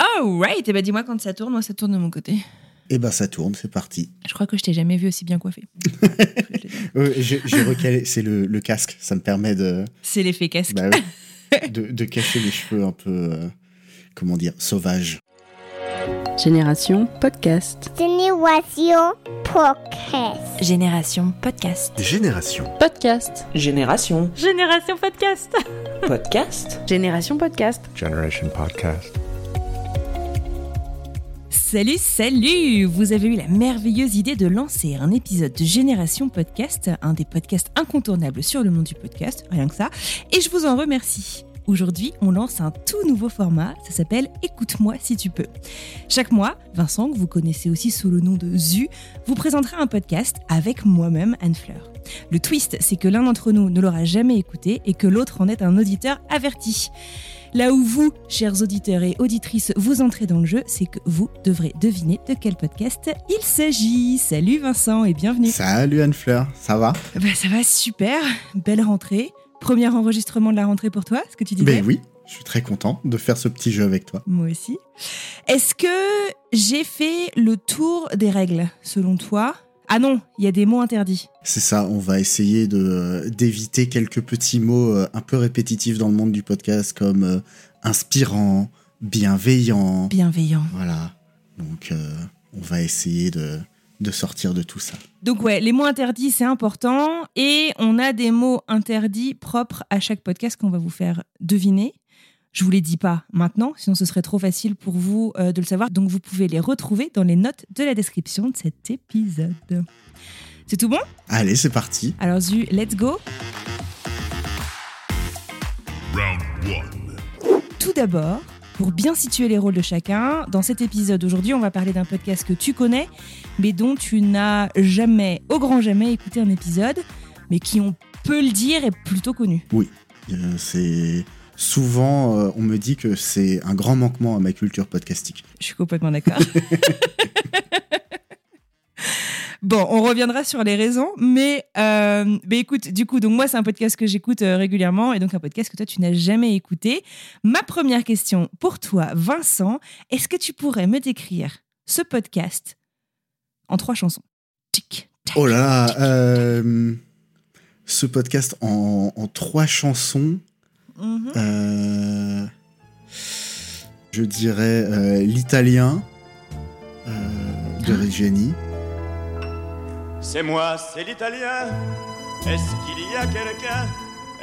Oh, right! Et bah dis-moi quand ça tourne, moi ça tourne de mon côté. Eh ben ça tourne, c'est parti. Je crois que je t'ai jamais vu aussi bien coiffé. J'ai recalé, c'est le, le casque, ça me permet de, C'est l'effet casque. bah oui, de, de cacher les cheveux un peu, euh, comment dire, sauvages. Génération Podcast. Génération Podcast. Génération podcast. Génération. Podcast. Génération. Génération podcast. Podcast. Génération Podcast. Generation Podcast. Salut, salut Vous avez eu la merveilleuse idée de lancer un épisode de Génération Podcast, un des podcasts incontournables sur le monde du podcast, rien que ça, et je vous en remercie. Aujourd'hui, on lance un tout nouveau format, ça s'appelle Écoute-moi si tu peux. Chaque mois, Vincent, que vous connaissez aussi sous le nom de Zu, vous présentera un podcast avec moi-même, Anne Fleur. Le twist, c'est que l'un d'entre nous ne l'aura jamais écouté et que l'autre en est un auditeur averti. Là où vous, chers auditeurs et auditrices, vous entrez dans le jeu, c'est que vous devrez deviner de quel podcast il s'agit. Salut Vincent et bienvenue. Salut Anne-Fleur, ça va? Bah, ça va super, belle rentrée. Premier enregistrement de la rentrée pour toi, ce que tu disais Ben oui, je suis très content de faire ce petit jeu avec toi. Moi aussi. Est-ce que j'ai fait le tour des règles, selon toi? Ah non, il y a des mots interdits. C'est ça, on va essayer de d'éviter quelques petits mots euh, un peu répétitifs dans le monde du podcast comme euh, inspirant, bienveillant. Bienveillant. Voilà. Donc euh, on va essayer de, de sortir de tout ça. Donc ouais, les mots interdits, c'est important. Et on a des mots interdits propres à chaque podcast qu'on va vous faire deviner. Je vous les dis pas maintenant, sinon ce serait trop facile pour vous euh, de le savoir. Donc vous pouvez les retrouver dans les notes de la description de cet épisode. C'est tout bon? Allez, c'est parti. Alors Zu, let's go Tout d'abord, pour bien situer les rôles de chacun, dans cet épisode aujourd'hui, on va parler d'un podcast que tu connais, mais dont tu n'as jamais, au grand jamais, écouté un épisode, mais qui, on peut le dire, est plutôt connu. Euh, c'est souvent euh, on me dit que c'est un grand manquement à ma culture podcastique. Je suis complètement d'accord. Bon, on reviendra sur les raisons, mais, euh, mais écoute, du coup, donc moi, c'est un podcast que j'écoute euh, régulièrement et donc un podcast que toi, tu n'as jamais écouté. Ma première question pour toi, Vincent, est-ce que tu pourrais me décrire ce podcast en trois chansons? Tic, tac, Oh là euh, ce podcast en, en trois chansons, Mhm. euh, je dirais euh, l'italien euh, de Reggiani. C'est moi, c'est l'italien. Est-ce qu'il y a quelqu'un?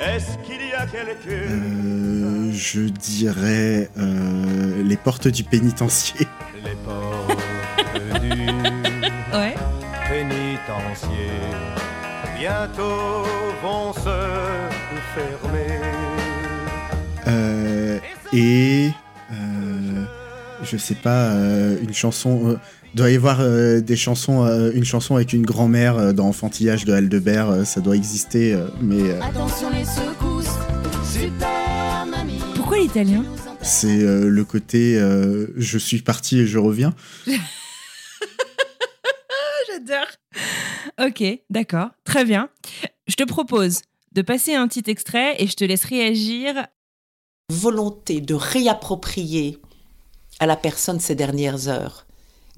Est-ce qu'il y a quelqu'un? Euh, je dirais euh, les portes du pénitencier. Les portes du Ouais. pénitencier bientôt vont se fermer. Euh, et euh, je sais pas euh, une chanson. euh, doit y avoir euh, des chansons, euh, une chanson avec une grand-mère euh, dans Enfantillage de Aldebert, euh, ça doit exister, euh, mais euh, Attention les secousses, super mamie. Pourquoi l'italien? C'est euh, le côté euh, je suis parti et je reviens. J'adore. Ok, d'accord, très bien. Je te propose de passer un petit extrait et je te laisse réagir. Volonté de réapproprier à la personne ces dernières heures,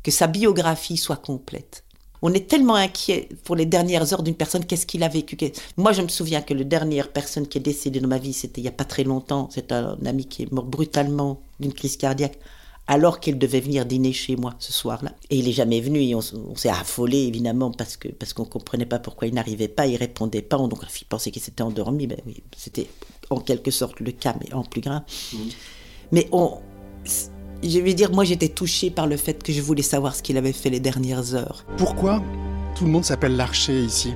que sa biographie soit complète. On est tellement inquiet pour les dernières heures d'une personne, qu'est-ce qu'il a vécu. Moi, je me souviens que la dernière personne qui est décédée dans ma vie, c'était il n'y a pas très longtemps. C'est un ami qui est mort brutalement d'une crise cardiaque, alors qu'il devait venir dîner chez moi ce soir-là. Et il est jamais venu et on, s'est affolé, évidemment, parce que parce qu'on comprenait pas pourquoi il n'arrivait pas, il répondait pas. On, donc, on pensait qu'il s'était endormi. Ben oui, c'était en quelque sorte le cas, mais en plus grave. Mais on, je vais dire, moi j'étais touchée par le fait que je voulais savoir ce qu'il avait fait les dernières heures. Pourquoi tout le monde s'appelle l'archer ici?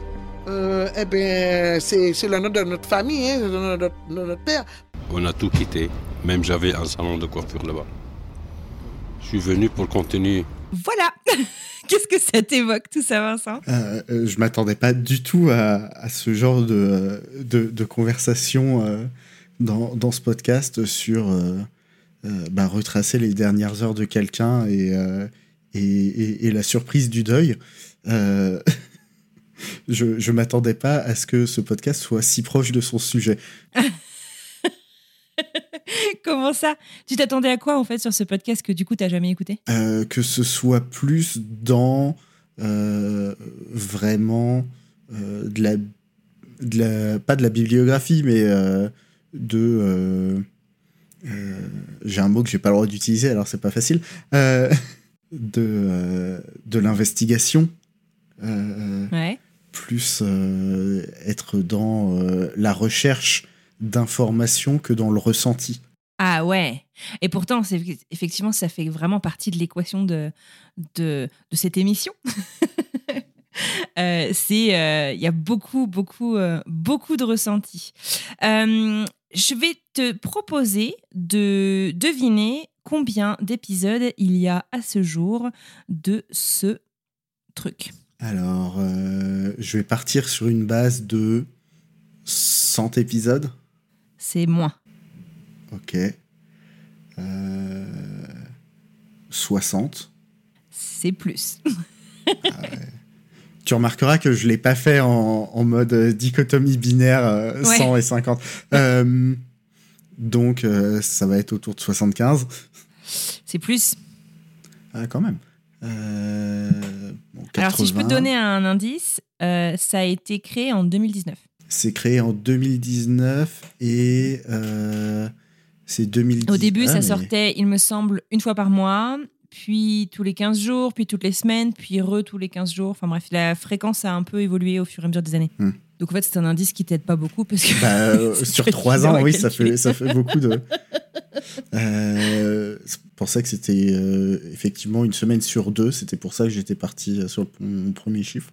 Euh, eh bien, c'est c'est le nom de notre famille, hein, de notre, de notre père. On a tout quitté. Même j'avais un salon de coiffure là-bas. Je suis venu pour continuer. Voilà Qu'est-ce que ça t'évoque tout ça, Vincent? Euh, euh, Je m'attendais pas du tout à, à ce genre de, de, de conversation euh, dans, dans, ce podcast sur euh, euh, bah, retracer les dernières heures de quelqu'un et, et, et, et, la surprise du deuil. je ne m'attendais pas à ce que ce podcast soit si proche de son sujet. Comment ça? Tu t'attendais à quoi en fait sur ce podcast que du coup t'as jamais écouté? Euh, Que ce soit plus dans euh, vraiment euh, de, la, de la, pas de la bibliographie, mais de j'ai un mot que j'ai pas le droit d'utiliser, alors c'est pas facile. de de l'investigation. ouais. Plus être dans la recherche d'informations que dans le ressenti. Ah ouais. Et pourtant, effectivement, ça fait vraiment partie de l'équation de, de, de, cette émission. euh, c'est, il euh, y a beaucoup, beaucoup, euh, beaucoup de ressentis. Je vais te proposer de deviner combien d'épisodes il y a à ce jour de ce truc. Alors, je vais partir sur une base de 100 épisodes. C'est moins. Ok. Euh... 60. C'est plus. ah ouais. Tu remarqueras que je ne l'ai pas fait en, en, mode dichotomie binaire euh, ouais. 100 et 50. Euh, donc, euh, ça va être autour de 75. C'est plus. Ah, quand même. Bon, Alors, si je peux te donner un indice, ça a été créé en 2019. C'est créé en 2019 et euh, c'est 2010. Au début, ah, ça mais... sortait, il me semble, une fois par mois, puis tous les 15 jours, puis toutes les semaines, puis re tous les 15 jours. Enfin bref, la fréquence a un peu évolué au fur et à mesure des années. Hmm. Donc en fait, c'est un indice qui t'aide pas beaucoup parce que. Bah, euh, sur 3 ans, oui, ça fait, ça fait beaucoup de. euh, je pensais que c'était euh, effectivement une semaine sur deux. C'était pour ça que j'étais parti sur mon premier chiffre.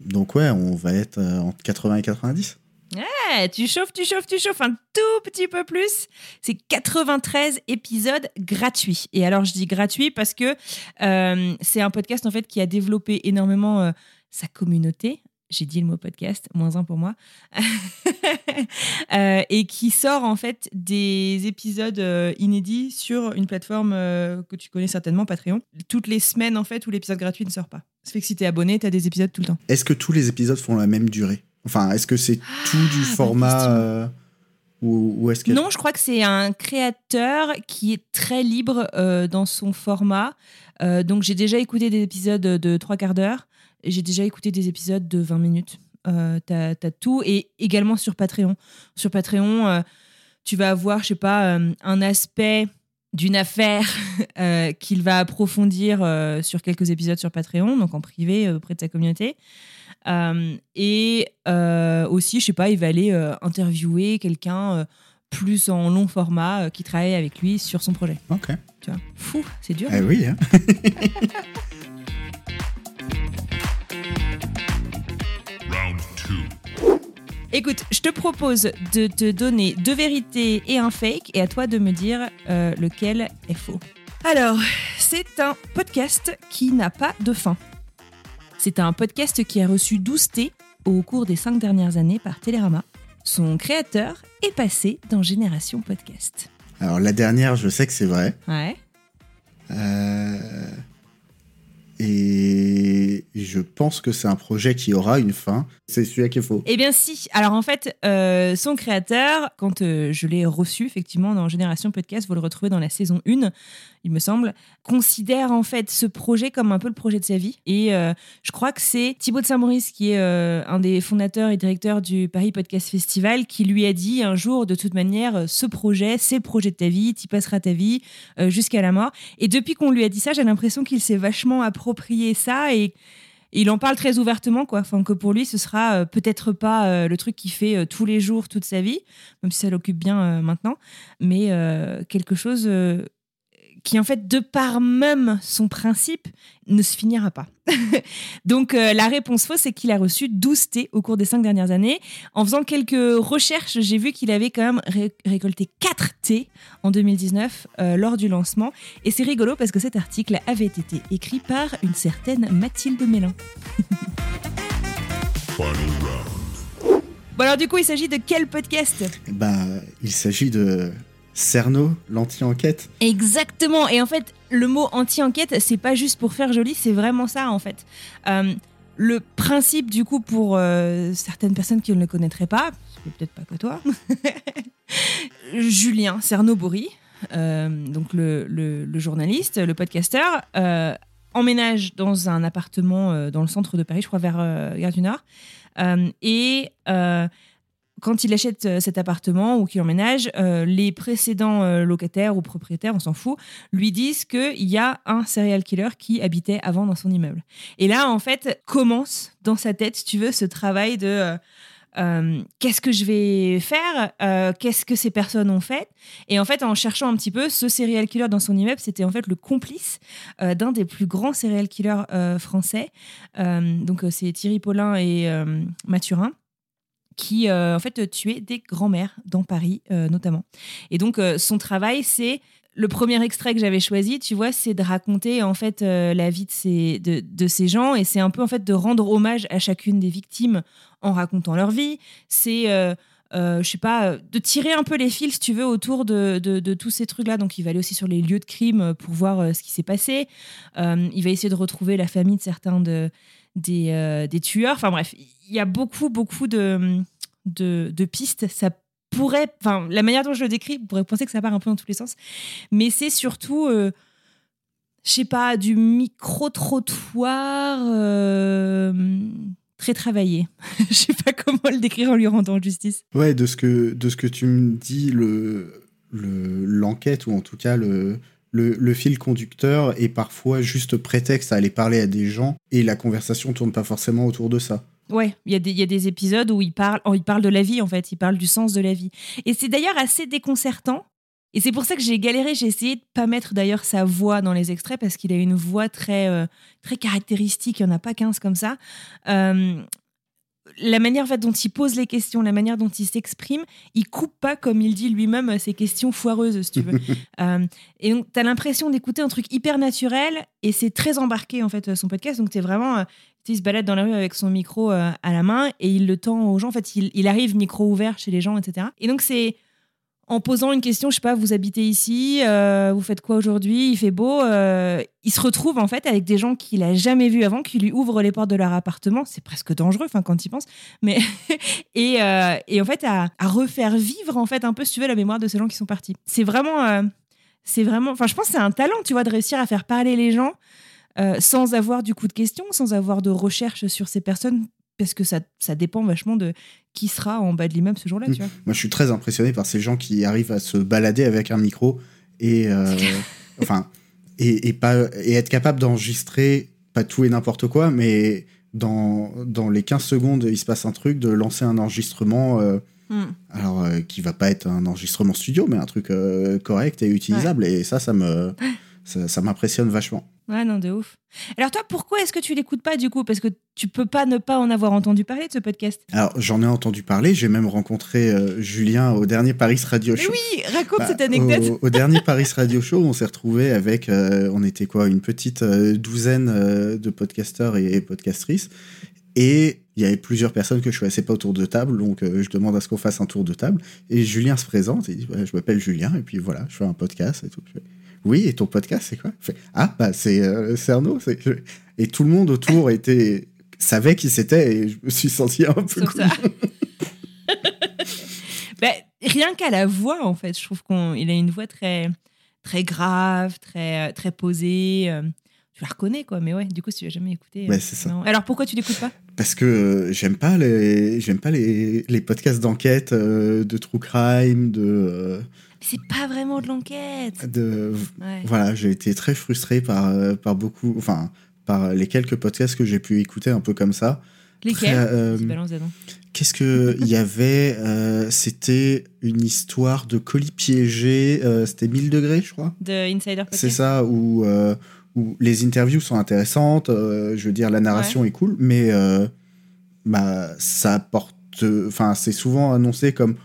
Donc ouais, on va être euh, entre 80 et 90. Ouais, tu chauffes, tu chauffes, tu chauffes un tout petit peu plus. C'est 93 épisodes gratuits. Et alors je dis gratuit parce que euh, c'est un podcast en fait qui a développé énormément euh, sa communauté. J'ai dit le mot podcast, moins un pour moi. et qui sort en fait des épisodes inédits sur une plateforme que tu connais certainement, Patreon. Toutes les semaines en fait où l'épisode gratuit ne sort pas. Ça fait que si t'es abonné, t'as des épisodes tout le temps. Est-ce que tous les épisodes font la même durée? Enfin, est-ce que c'est tout du Ah, format euh, ou, ou est-ce que Non, je crois que c'est un créateur qui est très libre euh, dans son format. Euh, donc j'ai déjà écouté des épisodes de trois quarts d'heure. J'ai déjà écouté des épisodes de 20 minutes. T'as as tout et également sur Patreon. Sur Patreon, tu vas avoir, je sais pas, un aspect d'une affaire euh, qu'il va approfondir euh, sur quelques épisodes sur Patreon, donc en privé euh, auprès de sa communauté. Et aussi, je sais pas, il va aller interviewer quelqu'un plus en long format qui travaille avec lui sur son projet. Ok. Tu vois, fou, c'est dur. Eh oui. Hein. Écoute, je te propose de te donner deux vérités et un fake, et à toi de me dire euh, lequel est faux. Alors, c'est un podcast qui n'a pas de fin. C'est un podcast qui a reçu 12 T au cours des cinq dernières années par Télérama. Son créateur est passé dans Génération Podcast. Alors la dernière, je sais que c'est vrai. Ouais. Euh, Et je pense que c'est un projet qui aura une fin. C'est celui-là qui est faux. Eh bien si. Alors en fait, euh, son créateur, quand euh, je l'ai reçu effectivement dans Génération Podcast, vous le retrouvez dans la saison 1, il me semble, considère en fait ce projet comme un peu le projet de sa vie. Et euh, je crois que c'est Thibaut de Saint-Maurice qui est euh, un des fondateurs et directeurs du Paris Podcast Festival qui lui a dit un jour, de toute manière, euh, ce projet, c'est le projet de ta vie, tu passeras ta vie jusqu'à la mort. Et depuis qu'on lui a dit ça, j'ai l'impression qu'il s'est vachement approprié ça et il en parle très ouvertement, quoi. Enfin, que pour lui, ce sera peut-être pas le truc qu'il fait tous les jours, toute sa vie, même si ça l'occupe bien maintenant, mais quelque chose qui en fait, de par même son principe, ne se finira pas. Donc euh, la réponse fausse, c'est qu'il a reçu 12 T au cours des cinq dernières années. En faisant quelques recherches, j'ai vu qu'il avait quand même ré- récolté 4 T en 2019 euh, lors du lancement. Et c'est rigolo parce que cet article avait été écrit par une certaine Mathilde Mélin. Bon alors du coup, il s'agit de quel podcast? Bah, il s'agit de Cerno, l'anti-enquête. Exactement. Et en fait, le mot anti-enquête, c'est pas juste pour faire joli, c'est vraiment ça en fait. Euh, le principe, du coup, pour euh, certaines personnes qui ne le connaîtraient pas, peut-être pas que toi, Julien Cerno-Bory, euh, donc le, journaliste, le podcasteur, euh, emménage dans un appartement dans le centre de Paris, je crois vers Gare du Nord. Et quand il achète euh, cet appartement ou qu'il emménage, euh, les précédents euh, locataires ou propriétaires, on s'en fout, lui disent qu'il y a un serial killer qui habitait avant dans son immeuble. Et là, en fait, commence dans sa tête, si tu veux, ce travail de qu'est-ce que je vais faire, qu'est-ce que ces personnes ont fait. Et en fait, en cherchant un petit peu, ce serial killer dans son immeuble, c'était en fait le complice d'un des plus grands serial killers français. Donc, c'est Thierry Paulin et Mathurin qui euh, en fait tuaient des grands-mères dans Paris euh, notamment. Et donc euh, son travail c'est le premier extrait que j'avais choisi, tu vois, c'est de raconter en fait euh, la vie de ces, de, ces gens et c'est un peu en fait de rendre hommage à chacune des victimes en racontant leur vie. C'est euh, euh, je sais pas, euh, de tirer un peu les fils, si tu veux, autour de, de- de tous ces trucs-là. Donc, il va aller aussi sur les lieux de crime euh, pour voir euh, ce qui s'est passé. Euh, il va essayer de retrouver la famille de certains de, des, euh, des tueurs. Enfin, bref, il y a beaucoup, beaucoup de, de, pistes. Ça pourrait, enfin, la manière dont je le décris, vous pourrez penser que ça part un peu dans tous les sens. Mais c'est surtout, euh, je sais pas, du micro-trottoir euh, très travaillé. je sais pas comment le décrire en lui rendant justice. Ouais, de ce que, de ce que tu me dis, le, le- l'enquête, ou en tout cas le, le, fil conducteur, est parfois juste prétexte à aller parler à des gens, et la conversation tourne pas forcément autour de ça. Ouais, il y, a des- épisodes où il parle, où il parle de la vie, en fait. Il parle du sens de la vie. Et c'est d'ailleurs assez déconcertant. Et c'est pour ça que j'ai galéré. J'ai essayé de pas mettre d'ailleurs sa voix dans les extraits parce qu'il a une voix très, euh, très caractéristique. Il n'y en a pas 15 comme ça. Euh, la manière dont il pose les questions, la manière dont il s'exprime, il coupe pas, comme il dit lui-même, euh, ses questions foireuses, si tu veux. Euh, et donc, tu as l'impression d'écouter un truc hyper naturel et c'est très embarqué, en fait, euh, son podcast. Donc, tu es vraiment. euh, il se balade dans la rue avec son micro euh, à la main et il le tend aux gens. En fait, il, il arrive micro ouvert chez les gens, etc. Et donc, c'est en posant une question, je sais pas, vous habitez ici, euh, vous faites quoi aujourd'hui, il fait beau. euh, il se retrouve en fait avec des gens qu'il a jamais vus avant, qui lui ouvrent les portes de leur appartement. C'est presque dangereux, enfin quand il pense. Mais et, euh, et en fait à, refaire vivre en fait un peu, si tu veux, la mémoire de ces gens qui sont partis. C'est vraiment, c'est vraiment. Enfin, je pense c'est un talent, tu vois, de réussir à faire parler les gens sans avoir du coup de questions, sans avoir de recherche sur ces personnes, parce que ça, ça dépend vachement de qui sera en bas de l'immeuble ce jour-là, vois. Moi, je suis très impressionné par ces gens qui arrivent à se balader avec un micro et, euh, enfin, et, et pas, et être capable d'enregistrer pas tout et n'importe quoi, mais dans, dans les 15 secondes, il se passe un truc, de lancer un enregistrement. euh, Hmm. alors, euh, qui va pas être un enregistrement studio, mais un truc euh, correct et utilisable. Et ça, ça me, ça, ça m'impressionne vachement. Ouais, non, de ouf. Alors toi, pourquoi est-ce que tu l'écoutes pas du coup? Parce que tu peux pas ne pas en avoir entendu parler de ce podcast. Alors, j'en ai entendu parler. J'ai même rencontré euh, Julien au dernier Paris Radio Mais Show. oui, raconte Bah, cette anecdote. Au, au dernier Paris Radio Show, on s'est retrouvé avec, euh, on était quoi, une petite euh, douzaine de podcasteurs et, et podcastrices. Et il y avait plusieurs personnes que je connaissais pas autour de table, donc euh, je demande à ce qu'on fasse un tour de table. Et Julien se présente, et il dit Je m'appelle Julien, et puis voilà, je fais un podcast et tout. Oui, et ton podcast, c'est quoi? Fait, Ah, bah c'est euh, je- Et tout le monde autour était savait qui c'était, et je me suis senti un peu. Sauf ça. Bah, rien qu'à la voix, en fait, je trouve qu'il a une voix très, très grave, très, très posée. Tu la reconnais, quoi. Mais ouais, du coup, si tu l'as jamais écouté. Ouais, euh, c'est ça. Alors pourquoi tu l'écoutes pas? Parce que euh, j'aime pas les j'aime pas les, les podcasts d'enquête euh, de true crime de euh, C'est pas vraiment de l'enquête. de Ouais. voilà j'ai été très frustré par par beaucoup enfin par les quelques podcasts que j'ai pu écouter un peu comme ça Lesquels? Qu'est-ce que il y avait C'était une histoire de colis piégés. euh, C'était 1000 degrés, je crois. De Insider. C'est ça, où, où les interviews sont intéressantes. euh, je veux dire, la narration est cool, mais euh, bah, ça apporte. Enfin, c'est souvent annoncé comme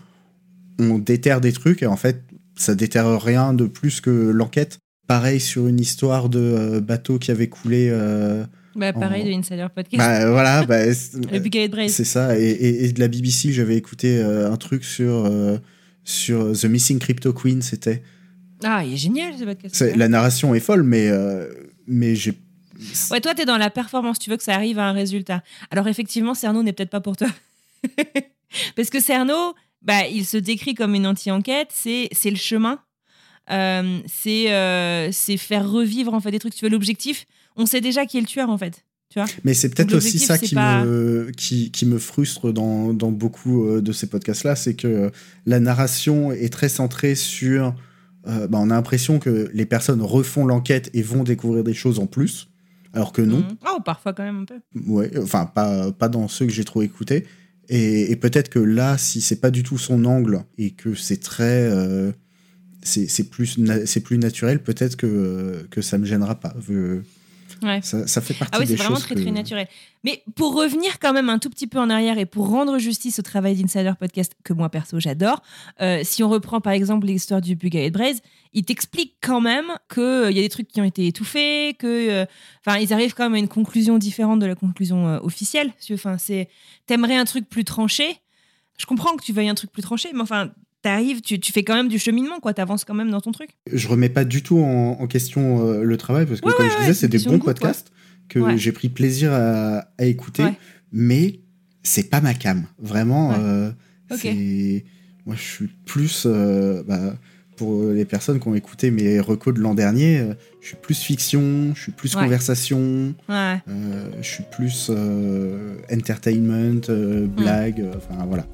on déterre des trucs, et en fait, ça déterre rien de plus que l'enquête. Pareil sur une histoire de euh, bateau qui avait coulé. Bah, pareil en- de Insider Podcast. bah voilà, bah, c'est- ça. Et, et- et de la BBC, j'avais écouté un truc sur, sur The Missing Crypto Queen, c'était. Ah, il est génial ce podcast. La narration est folle, mais, euh, mais j'ai. Ouais, toi, t'es dans la performance. Tu veux que ça arrive à un résultat. Alors, effectivement, Cerno n'est peut-être pas pour toi. Parce que Cerno, bah, il se décrit comme une anti-enquête. C'est le chemin. Euh, c'est euh, c'est faire revivre en fait des trucs. Tu vois, l'objectif, on sait déjà qui est le tueur en fait. Tu vois? Mais c'est peut-être aussi ça qui, pas- me, qui, qui me frustre dans, dans beaucoup euh, de ces podcasts-là, c'est que la narration est très centrée sur... euh, bah, on a l'impression que les personnes refont l'enquête et vont découvrir des choses en plus, alors que non. Oh, parfois quand même un peu. Ouais, enfin, pas, pas dans ceux que j'ai trop écoutés. Et, et peut-être que là, si c'est pas du tout son angle et que c'est très. euh, c'est plus, na- plus naturel, peut-être que, que ça me gênera pas. Ouais. Ça, ça fait partie Ah oui, des c'est vraiment choses très que- très naturel. Mais pour revenir quand même un tout petit peu en arrière et pour rendre justice au travail d'Insider Podcast que moi perso j'adore, euh, si on reprend par exemple l'histoire du Bugaet Braze, il t'explique quand même qu'il y a des trucs qui ont été étouffés, que, euh, ils arrivent quand même à une conclusion différente de la conclusion euh, officielle. Enfin, c'est, t'aimerais un truc plus tranché. Je comprends que tu veuilles un truc plus tranché, mais enfin, t'arrives, tu, tu fais quand même du cheminement, quoi. T'avances quand même dans ton truc. Je remets pas du tout en, en question euh, le travail parce que, Ouais, comme ouais, je disais, c'est des bons de goût, quoi. podcasts que j'ai pris plaisir à, à écouter, mais c'est pas ma cam. Vraiment, euh. Moi, je suis plus. euh, bah, pour les personnes qui ont écouté mes recos de l'an dernier, euh, je suis plus fiction, je suis plus Ouais. conversation, Ouais. euh, je suis plus euh, entertainment, blague, enfin voilà.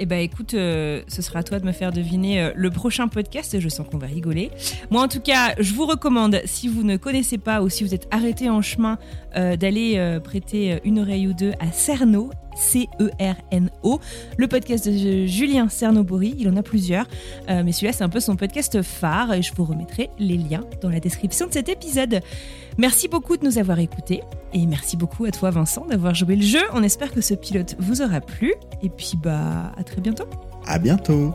Eh ben écoute, euh, ce sera à toi de me faire deviner euh, le prochain podcast. Je sens qu'on va rigoler. Moi, en tout cas, je vous recommande, si vous ne connaissez pas ou si vous êtes arrêté en chemin, euh, d'aller prêter une oreille ou deux à Cerno, C-E-R-N-O, le podcast de Julien Cernobori. Il en a plusieurs, euh, mais celui-là, c'est un peu son podcast phare et je vous remettrai les liens dans la description de cet épisode. Merci beaucoup de nous avoir écoutés et merci beaucoup à toi, Vincent, d'avoir joué le jeu. On espère que ce pilote vous aura plu et puis bah à très bientôt. À bientôt!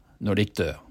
når de dør.